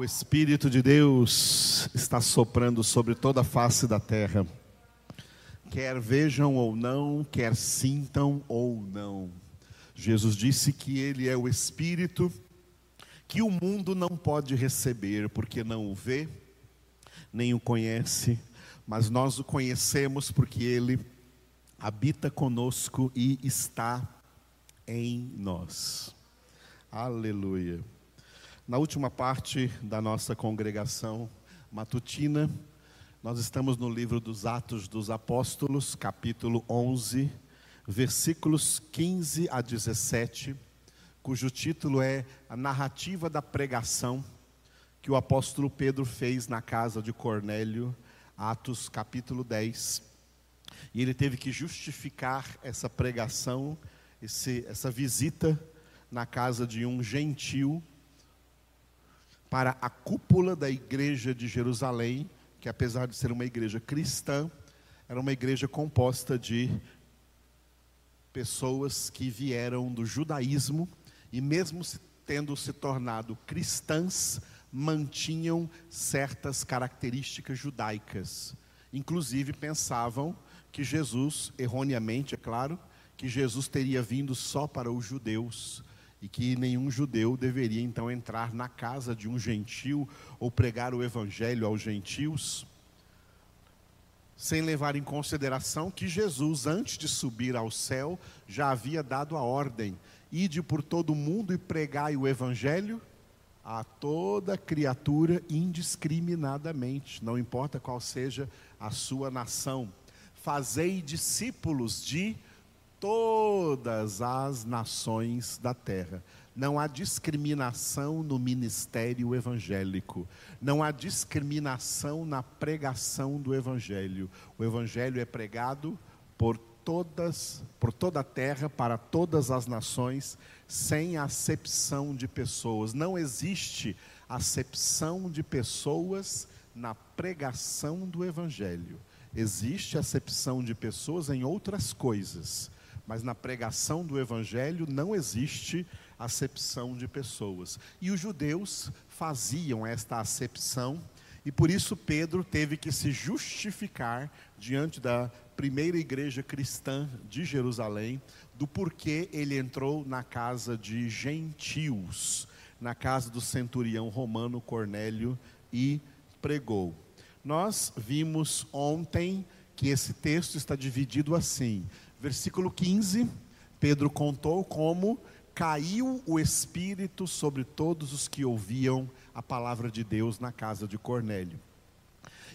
O Espírito de Deus está soprando sobre toda a face da terra. Quer vejam ou não, quer sintam ou não. Jesus disse que Ele é o Espírito que o mundo não pode receber, porque não o vê, nem o conhece, mas nós o conhecemos porque Ele habita conosco e está em nós. Aleluia. Na última parte da nossa congregação matutina, nós estamos no livro dos Atos dos Apóstolos, capítulo 11, versículos 15 a 17, cujo título é A Narrativa da Pregação que o apóstolo Pedro fez na casa de Cornélio, Atos capítulo 10. E ele teve que justificar essa pregação, esse, essa visita na casa de um gentil para a cúpula da igreja de Jerusalém, que apesar de ser uma igreja cristã, era uma igreja composta de pessoas que vieram do judaísmo e mesmo tendo se tornado cristãs, mantinham certas características judaicas. Inclusive pensavam que Jesus, erroneamente, é claro, que Jesus teria vindo só para os judeus e que nenhum judeu deveria então entrar na casa de um gentil ou pregar o evangelho aos gentios, sem levar em consideração que Jesus, antes de subir ao céu, já havia dado a ordem: ide por todo o mundo e pregai o evangelho a toda criatura indiscriminadamente, não importa qual seja a sua nação. Fazei discípulos de todas as nações da terra. Não há discriminação no ministério evangélico. Não há discriminação na pregação do evangelho. O evangelho é pregado por todas, por toda a terra, para todas as nações, sem acepção de pessoas. Não existe acepção de pessoas na pregação do evangelho. Existe acepção de pessoas em outras coisas mas na pregação do evangelho não existe acepção de pessoas. E os judeus faziam esta acepção, e por isso Pedro teve que se justificar diante da primeira igreja cristã de Jerusalém do porquê ele entrou na casa de gentios, na casa do centurião romano Cornélio e pregou. Nós vimos ontem que esse texto está dividido assim: Versículo 15, Pedro contou como caiu o Espírito sobre todos os que ouviam a palavra de Deus na casa de Cornélio.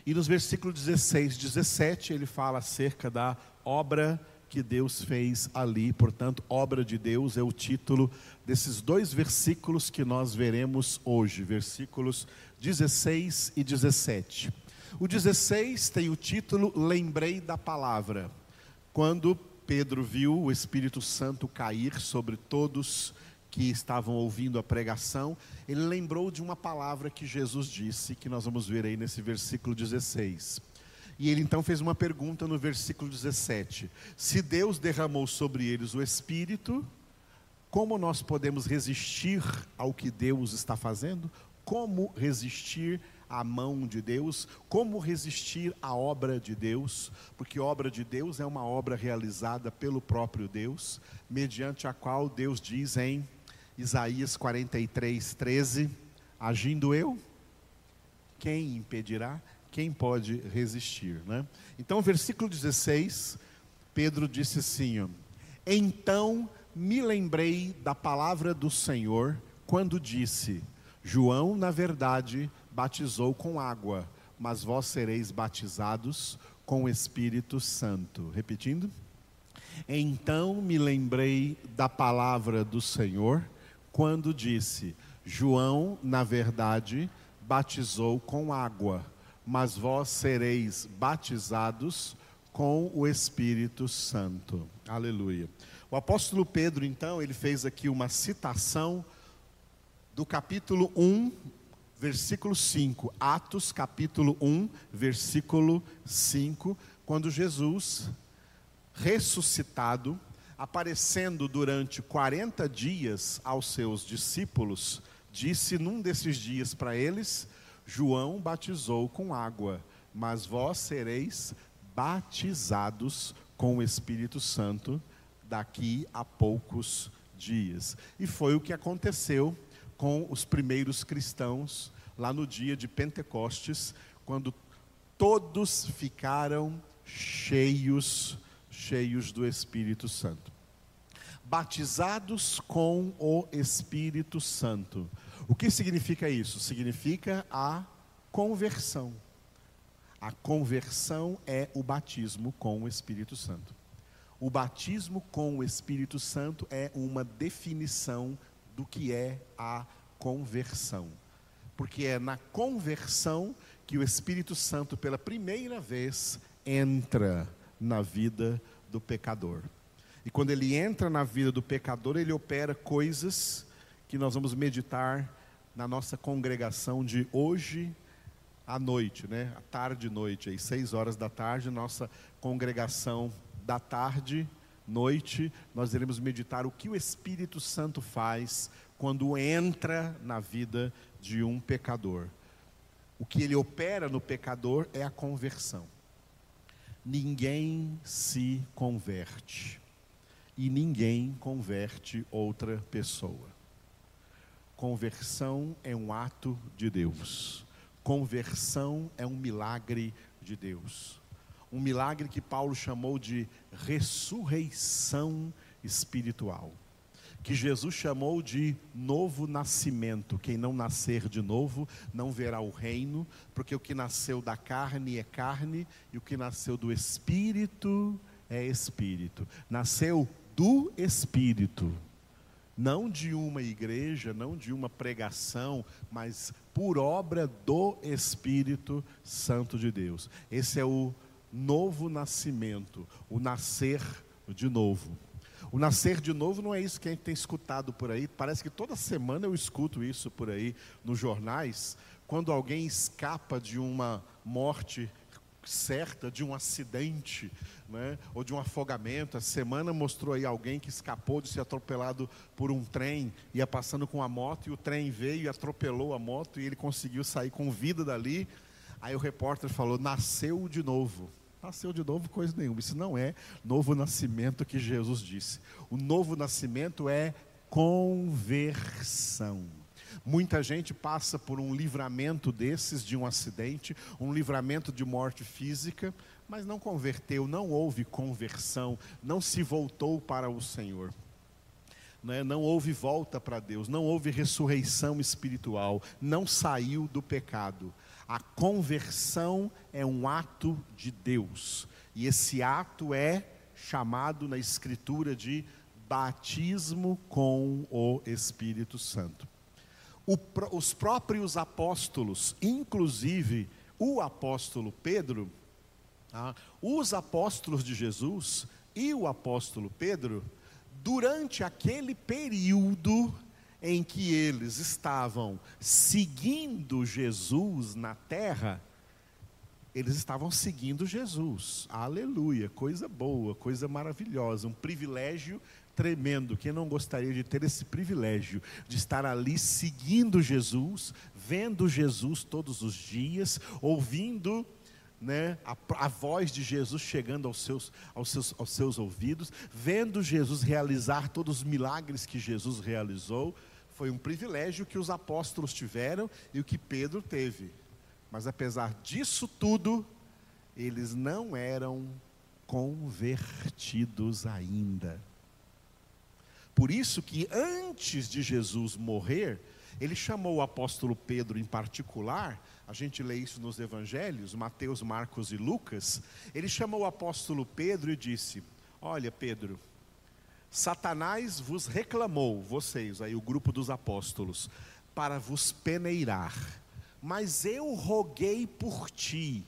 E nos versículos 16 17, ele fala acerca da obra que Deus fez ali. Portanto, obra de Deus é o título desses dois versículos que nós veremos hoje, versículos 16 e 17. O 16 tem o título Lembrei da palavra. Quando Pedro viu o Espírito Santo cair sobre todos que estavam ouvindo a pregação, ele lembrou de uma palavra que Jesus disse, que nós vamos ver aí nesse versículo 16. E ele então fez uma pergunta no versículo 17: Se Deus derramou sobre eles o Espírito, como nós podemos resistir ao que Deus está fazendo? Como resistir a mão de Deus, como resistir à obra de Deus, porque obra de Deus é uma obra realizada pelo próprio Deus, mediante a qual Deus diz em Isaías 43, 13: Agindo eu, quem impedirá? Quem pode resistir? Né? Então, versículo 16, Pedro disse assim: Então me lembrei da palavra do Senhor quando disse: João, na verdade, batizou com água, mas vós sereis batizados com o Espírito Santo. Repetindo. Então me lembrei da palavra do Senhor, quando disse: João, na verdade, batizou com água, mas vós sereis batizados com o Espírito Santo. Aleluia. O apóstolo Pedro, então, ele fez aqui uma citação do capítulo 1 versículo 5, Atos capítulo 1, versículo 5, quando Jesus, ressuscitado, aparecendo durante 40 dias aos seus discípulos, disse num desses dias para eles: João batizou com água, mas vós sereis batizados com o Espírito Santo daqui a poucos dias. E foi o que aconteceu com os primeiros cristãos lá no dia de Pentecostes, quando todos ficaram cheios, cheios do Espírito Santo. Batizados com o Espírito Santo. O que significa isso? Significa a conversão. A conversão é o batismo com o Espírito Santo. O batismo com o Espírito Santo é uma definição do que é a conversão. Porque é na conversão que o Espírito Santo, pela primeira vez, entra na vida do pecador. E quando ele entra na vida do pecador, ele opera coisas que nós vamos meditar na nossa congregação de hoje à noite, né? À tarde e noite, às seis horas da tarde, nossa congregação da tarde, noite, nós iremos meditar o que o Espírito Santo faz quando entra na vida de um pecador. O que ele opera no pecador é a conversão. Ninguém se converte e ninguém converte outra pessoa. Conversão é um ato de Deus. Conversão é um milagre de Deus. Um milagre que Paulo chamou de ressurreição espiritual. Que Jesus chamou de novo nascimento. Quem não nascer de novo não verá o reino, porque o que nasceu da carne é carne e o que nasceu do espírito é espírito. Nasceu do espírito não de uma igreja, não de uma pregação, mas por obra do Espírito Santo de Deus. Esse é o novo nascimento, o nascer de novo. O nascer de novo não é isso que a gente tem escutado por aí. Parece que toda semana eu escuto isso por aí nos jornais. Quando alguém escapa de uma morte certa, de um acidente, né, ou de um afogamento. A semana mostrou aí alguém que escapou de ser atropelado por um trem, ia passando com a moto e o trem veio e atropelou a moto e ele conseguiu sair com vida dali. Aí o repórter falou: nasceu de novo. Nasceu de novo, coisa nenhuma. Isso não é novo nascimento que Jesus disse. O novo nascimento é conversão. Muita gente passa por um livramento desses, de um acidente, um livramento de morte física, mas não converteu, não houve conversão, não se voltou para o Senhor. Né? Não houve volta para Deus, não houve ressurreição espiritual, não saiu do pecado. A conversão é um ato de Deus, e esse ato é chamado na Escritura de batismo com o Espírito Santo. O, os próprios apóstolos, inclusive o apóstolo Pedro, ah, os apóstolos de Jesus e o apóstolo Pedro, durante aquele período em que eles estavam seguindo Jesus na terra, eles estavam seguindo Jesus. Aleluia, coisa boa, coisa maravilhosa, um privilégio tremendo. Quem não gostaria de ter esse privilégio de estar ali seguindo Jesus, vendo Jesus todos os dias, ouvindo né, a, a, voz de Jesus chegando aos seus, aos, seus, aos seus ouvidos, vendo Jesus realizar todos os milagres que Jesus realizou, foi um privilégio que os apóstolos tiveram e o que Pedro teve. Mas apesar disso tudo, eles não eram convertidos ainda. Por isso que antes de Jesus morrer, ele chamou o apóstolo Pedro em particular, a gente lê isso nos evangelhos, Mateus, Marcos e Lucas. Ele chamou o apóstolo Pedro e disse: Olha, Pedro, Satanás vos reclamou, vocês, aí o grupo dos apóstolos, para vos peneirar, mas eu roguei por ti,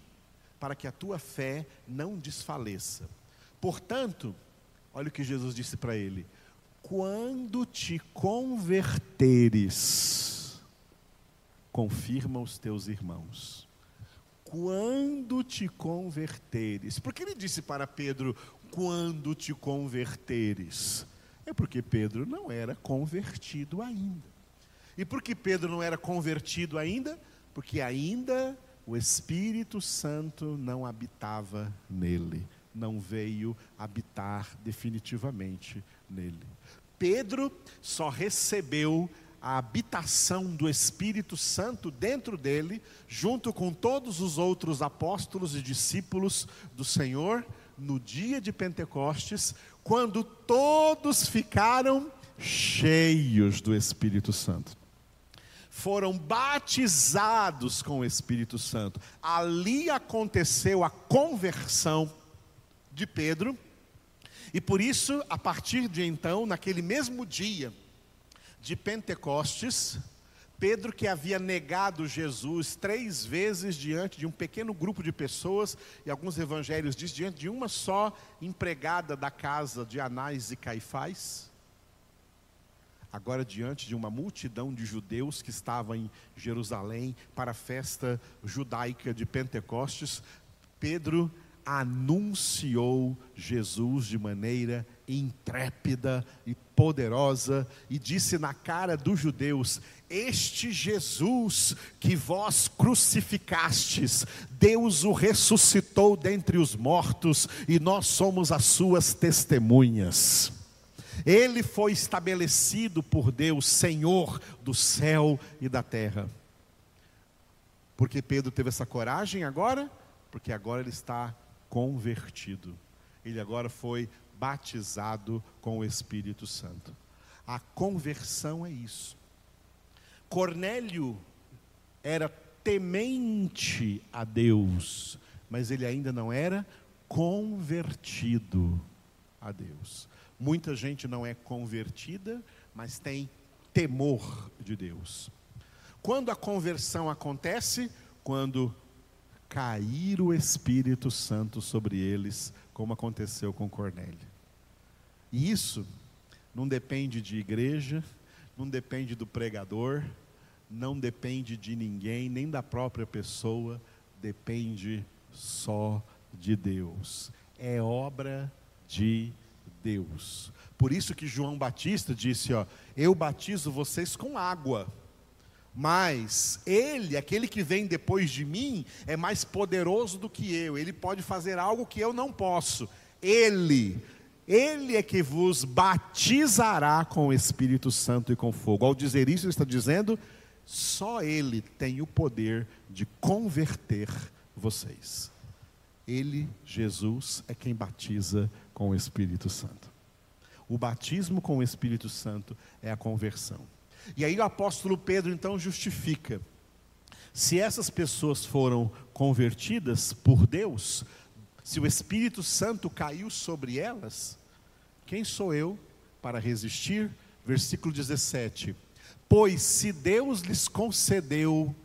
para que a tua fé não desfaleça. Portanto, olha o que Jesus disse para ele: quando te converteres, confirma os teus irmãos. Quando te converteres. Porque ele disse para Pedro: quando te converteres. É porque Pedro não era convertido ainda. E por que Pedro não era convertido ainda? Porque ainda o Espírito Santo não habitava nele, não veio habitar definitivamente nele. Pedro só recebeu a habitação do Espírito Santo dentro dele, junto com todos os outros apóstolos e discípulos do Senhor, no dia de Pentecostes, quando todos ficaram cheios do Espírito Santo. Foram batizados com o Espírito Santo. Ali aconteceu a conversão de Pedro, e por isso, a partir de então, naquele mesmo dia, de Pentecostes, Pedro, que havia negado Jesus três vezes diante de um pequeno grupo de pessoas, e alguns evangelhos dizem diante de uma só empregada da casa de Anás e Caifás, agora diante de uma multidão de judeus que estavam em Jerusalém para a festa judaica de Pentecostes, Pedro anunciou Jesus de maneira intrépida e poderosa e disse na cara dos judeus: Este Jesus que vós crucificastes, Deus o ressuscitou dentre os mortos e nós somos as suas testemunhas. Ele foi estabelecido por Deus, Senhor do céu e da terra. Porque Pedro teve essa coragem agora? Porque agora ele está convertido. Ele agora foi batizado com o Espírito Santo. A conversão é isso. Cornélio era temente a Deus, mas ele ainda não era convertido a Deus. Muita gente não é convertida, mas tem temor de Deus. Quando a conversão acontece? Quando cair o Espírito Santo sobre eles, como aconteceu com Cornélio. E isso não depende de igreja, não depende do pregador, não depende de ninguém, nem da própria pessoa, depende só de Deus. É obra de Deus. Por isso que João Batista disse, ó, eu batizo vocês com água mas ele, aquele que vem depois de mim, é mais poderoso do que eu. Ele pode fazer algo que eu não posso. Ele, ele é que vos batizará com o Espírito Santo e com fogo. Ao dizer isso, ele está dizendo: só ele tem o poder de converter vocês. Ele, Jesus, é quem batiza com o Espírito Santo. O batismo com o Espírito Santo é a conversão. E aí o apóstolo Pedro então justifica: se essas pessoas foram convertidas por Deus, se o Espírito Santo caiu sobre elas, quem sou eu para resistir? Versículo 17: Pois se Deus lhes concedeu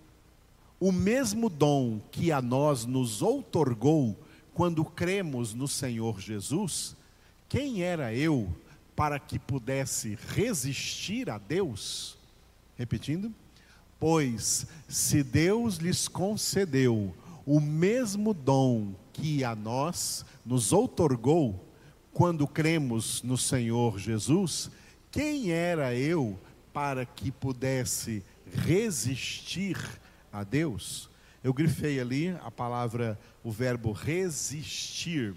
o mesmo dom que a nós nos outorgou quando cremos no Senhor Jesus, quem era eu para que pudesse resistir a Deus? Repetindo, pois se Deus lhes concedeu o mesmo dom que a nós nos outorgou quando cremos no Senhor Jesus, quem era eu para que pudesse resistir a Deus? Eu grifei ali a palavra, o verbo resistir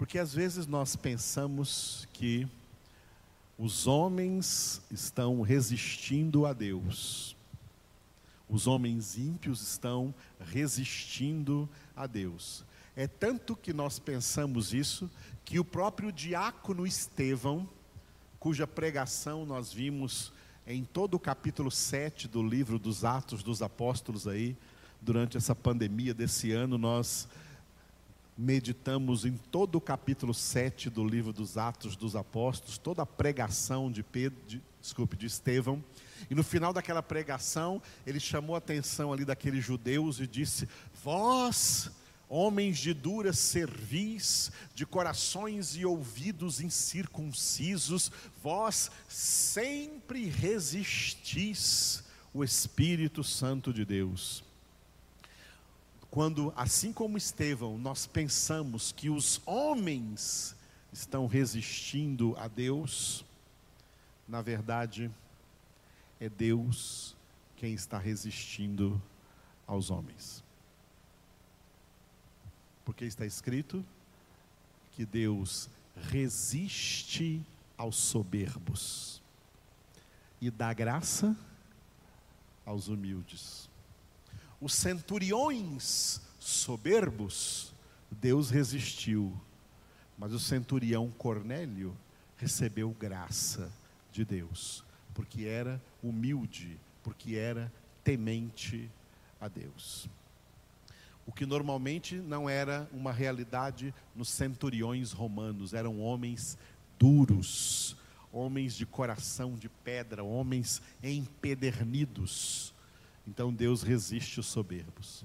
porque às vezes nós pensamos que os homens estão resistindo a Deus. Os homens ímpios estão resistindo a Deus. É tanto que nós pensamos isso, que o próprio diácono Estevão, cuja pregação nós vimos em todo o capítulo 7 do livro dos Atos dos Apóstolos aí, durante essa pandemia desse ano, nós meditamos em todo o capítulo 7 do livro dos Atos dos Apóstolos, toda a pregação de Pedro, de, desculpe, de Estevão. E no final daquela pregação, ele chamou a atenção ali daqueles judeus e disse: Vós, homens de dura cerviz, de corações e ouvidos incircuncisos, vós sempre resistis o Espírito Santo de Deus quando, assim como Estevão, nós pensamos que os homens estão resistindo a Deus, na verdade, é Deus quem está resistindo aos homens. Porque está escrito que Deus resiste aos soberbos e dá graça aos humildes. Os centuriões soberbos, Deus resistiu, mas o centurião Cornélio recebeu graça de Deus, porque era humilde, porque era temente a Deus. O que normalmente não era uma realidade nos centuriões romanos, eram homens duros, homens de coração de pedra, homens empedernidos. Então Deus resiste os soberbos.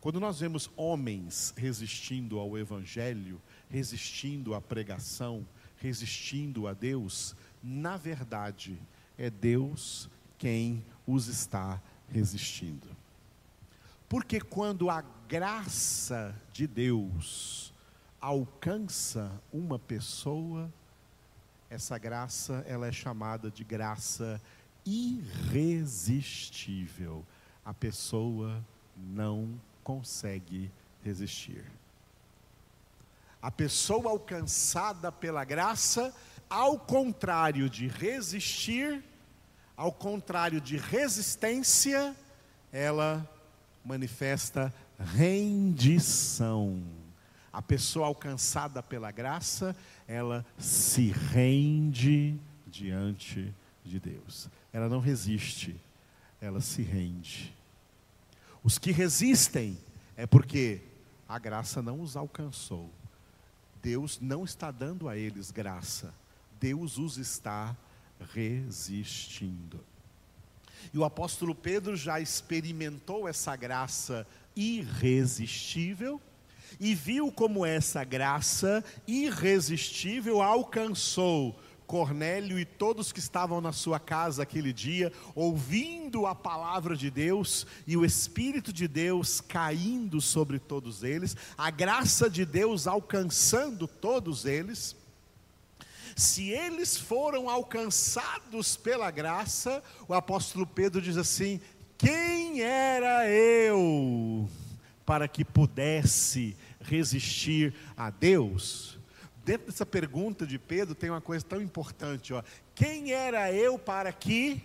Quando nós vemos homens resistindo ao Evangelho, resistindo à pregação, resistindo a Deus, na verdade, é Deus quem os está resistindo. Porque quando a graça de Deus alcança uma pessoa, essa graça ela é chamada de graça irresistível. A pessoa não consegue resistir. A pessoa alcançada pela graça, ao contrário de resistir, ao contrário de resistência, ela manifesta rendição. A pessoa alcançada pela graça, ela se rende diante de Deus. Ela não resiste, ela se rende. Os que resistem é porque a graça não os alcançou. Deus não está dando a eles graça. Deus os está resistindo. E o apóstolo Pedro já experimentou essa graça irresistível e viu como essa graça irresistível alcançou Cornélio e todos que estavam na sua casa aquele dia, ouvindo a palavra de Deus e o Espírito de Deus caindo sobre todos eles, a graça de Deus alcançando todos eles. Se eles foram alcançados pela graça, o apóstolo Pedro diz assim: Quem era eu para que pudesse resistir a Deus? Dentro dessa pergunta de Pedro tem uma coisa tão importante, ó. Quem era eu para que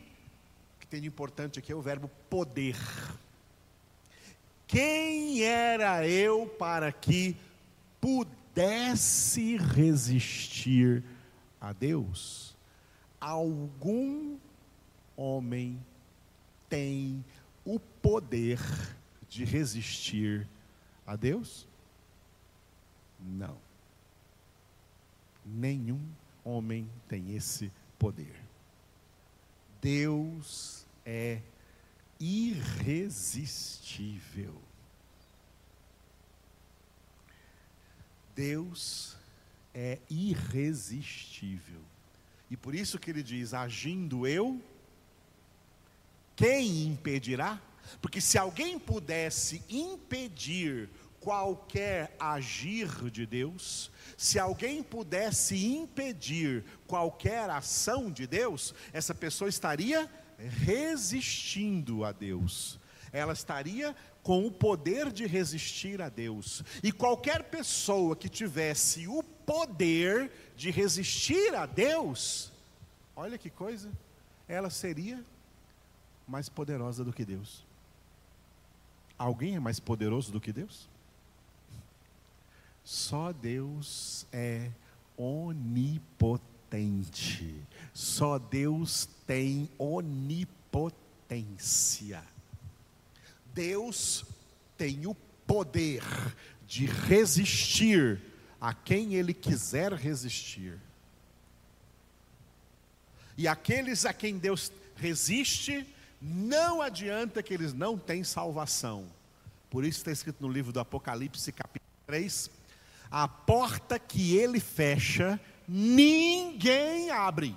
o que tem de importante aqui é o verbo poder. Quem era eu para que pudesse resistir a Deus? Algum homem tem o poder de resistir a Deus? Não. Nenhum homem tem esse poder. Deus é irresistível. Deus é irresistível. E por isso que ele diz: agindo eu, quem impedirá? Porque se alguém pudesse impedir qualquer agir de Deus, se alguém pudesse impedir qualquer ação de Deus, essa pessoa estaria resistindo a Deus. Ela estaria com o poder de resistir a Deus. E qualquer pessoa que tivesse o poder de resistir a Deus, olha que coisa, ela seria mais poderosa do que Deus. Alguém é mais poderoso do que Deus? Só Deus é onipotente. Só Deus tem onipotência. Deus tem o poder de resistir a quem Ele quiser resistir. E aqueles a quem Deus resiste, não adianta que eles não têm salvação. Por isso está escrito no livro do Apocalipse, capítulo 3, a porta que ele fecha, ninguém abre.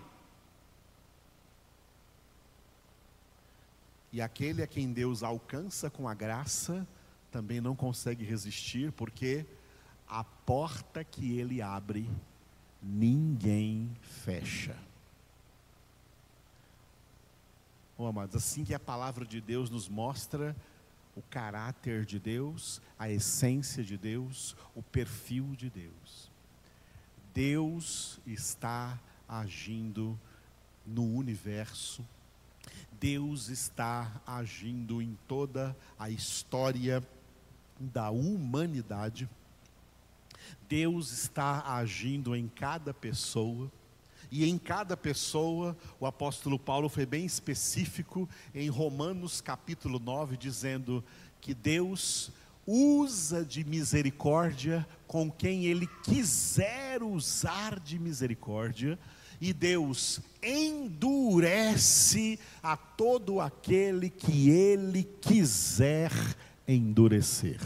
E aquele a quem Deus alcança com a graça, também não consegue resistir, porque a porta que ele abre, ninguém fecha. Oh, amados, assim que a palavra de Deus nos mostra o caráter de Deus, a essência de Deus, o perfil de Deus. Deus está agindo no universo, Deus está agindo em toda a história da humanidade, Deus está agindo em cada pessoa, e em cada pessoa, o apóstolo Paulo foi bem específico em Romanos capítulo 9, dizendo que Deus usa de misericórdia com quem Ele quiser usar de misericórdia, e Deus endurece a todo aquele que Ele quiser endurecer.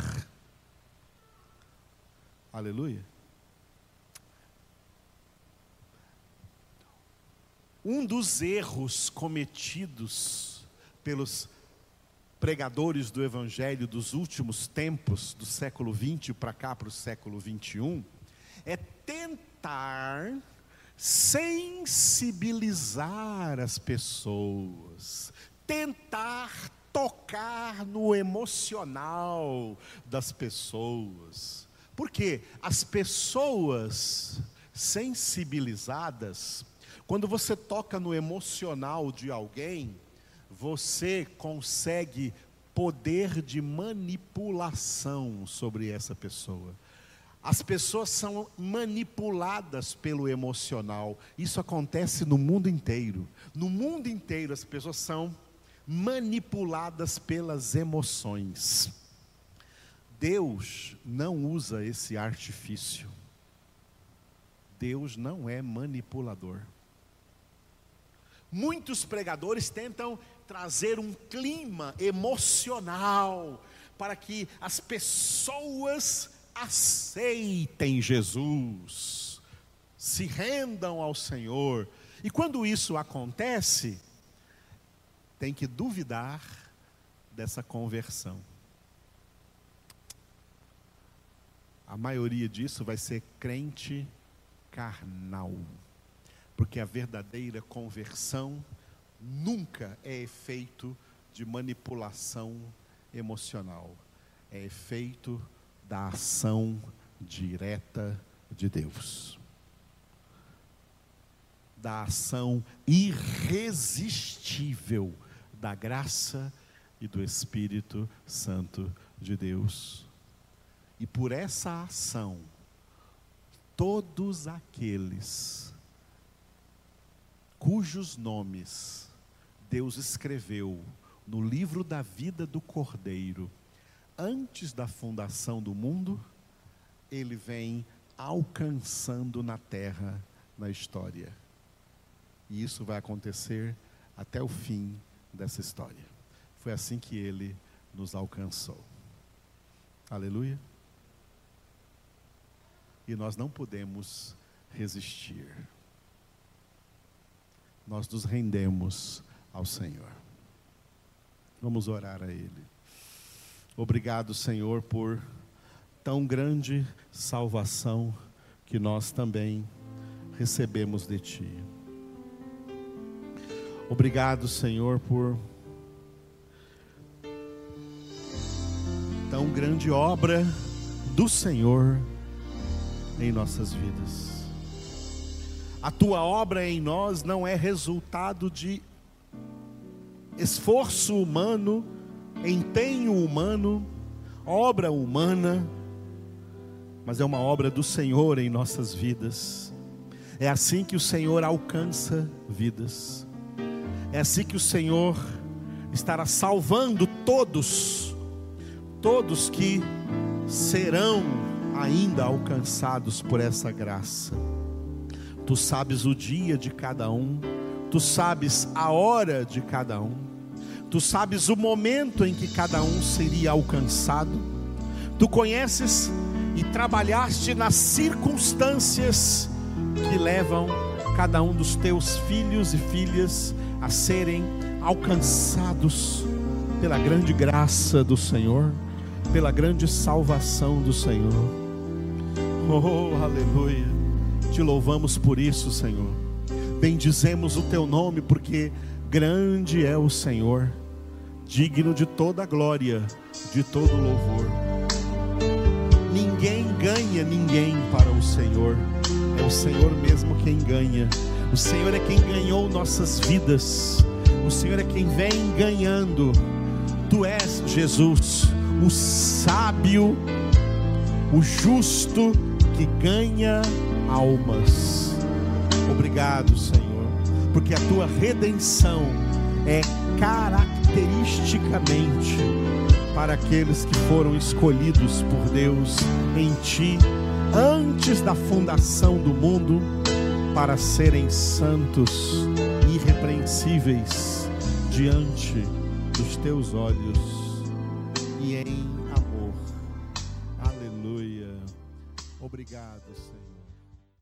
Aleluia. Um dos erros cometidos pelos pregadores do Evangelho dos últimos tempos, do século 20 para cá para o século 21, é tentar sensibilizar as pessoas, tentar tocar no emocional das pessoas. Porque as pessoas sensibilizadas, quando você toca no emocional de alguém, você consegue poder de manipulação sobre essa pessoa. As pessoas são manipuladas pelo emocional. Isso acontece no mundo inteiro. No mundo inteiro as pessoas são manipuladas pelas emoções. Deus não usa esse artifício. Deus não é manipulador. Muitos pregadores tentam trazer um clima emocional para que as pessoas aceitem Jesus, se rendam ao Senhor. E quando isso acontece, tem que duvidar dessa conversão. A maioria disso vai ser crente carnal porque a verdadeira conversão nunca é efeito de manipulação emocional, é efeito da ação direta de Deus. Da ação irresistível da graça e do Espírito Santo de Deus. E por essa ação, todos aqueles cujos nomes Deus escreveu no livro da vida do Cordeiro, antes da fundação do mundo, ele vem alcançando na terra, na história. E isso vai acontecer até o fim dessa história. Foi assim que ele nos alcançou. Aleluia. E nós não podemos resistir nós nos rendemos ao Senhor. Vamos orar a Ele. Obrigado, Senhor, por tão grande salvação que nós também recebemos de Ti. Obrigado, Senhor, por tão grande obra do Senhor em nossas vidas. A tua obra em nós não é resultado de esforço humano, empenho humano, obra humana, mas é uma obra do Senhor em nossas vidas. É assim que o Senhor alcança vidas. É assim que o Senhor estará salvando todos, todos que serão ainda alcançados por essa graça. Tu sabes o dia de cada um, tu sabes a hora de cada um, tu sabes o momento em que cada um seria alcançado, tu conheces e trabalhaste nas circunstâncias que levam cada um dos teus filhos e filhas a serem alcançados pela grande graça do Senhor, pela grande salvação do Senhor. Oh, aleluia. Te louvamos por isso, Senhor. Bendizemos o teu nome, porque Grande é o Senhor, digno de toda glória, de todo louvor. Ninguém ganha ninguém para o Senhor, é o Senhor mesmo quem ganha. O Senhor é quem ganhou nossas vidas, o Senhor é quem vem ganhando. Tu és Jesus, o sábio, o justo que ganha almas. Obrigado, Senhor, porque a tua redenção é caracteristicamente para aqueles que foram escolhidos por Deus em ti antes da fundação do mundo para serem santos, irrepreensíveis diante dos teus olhos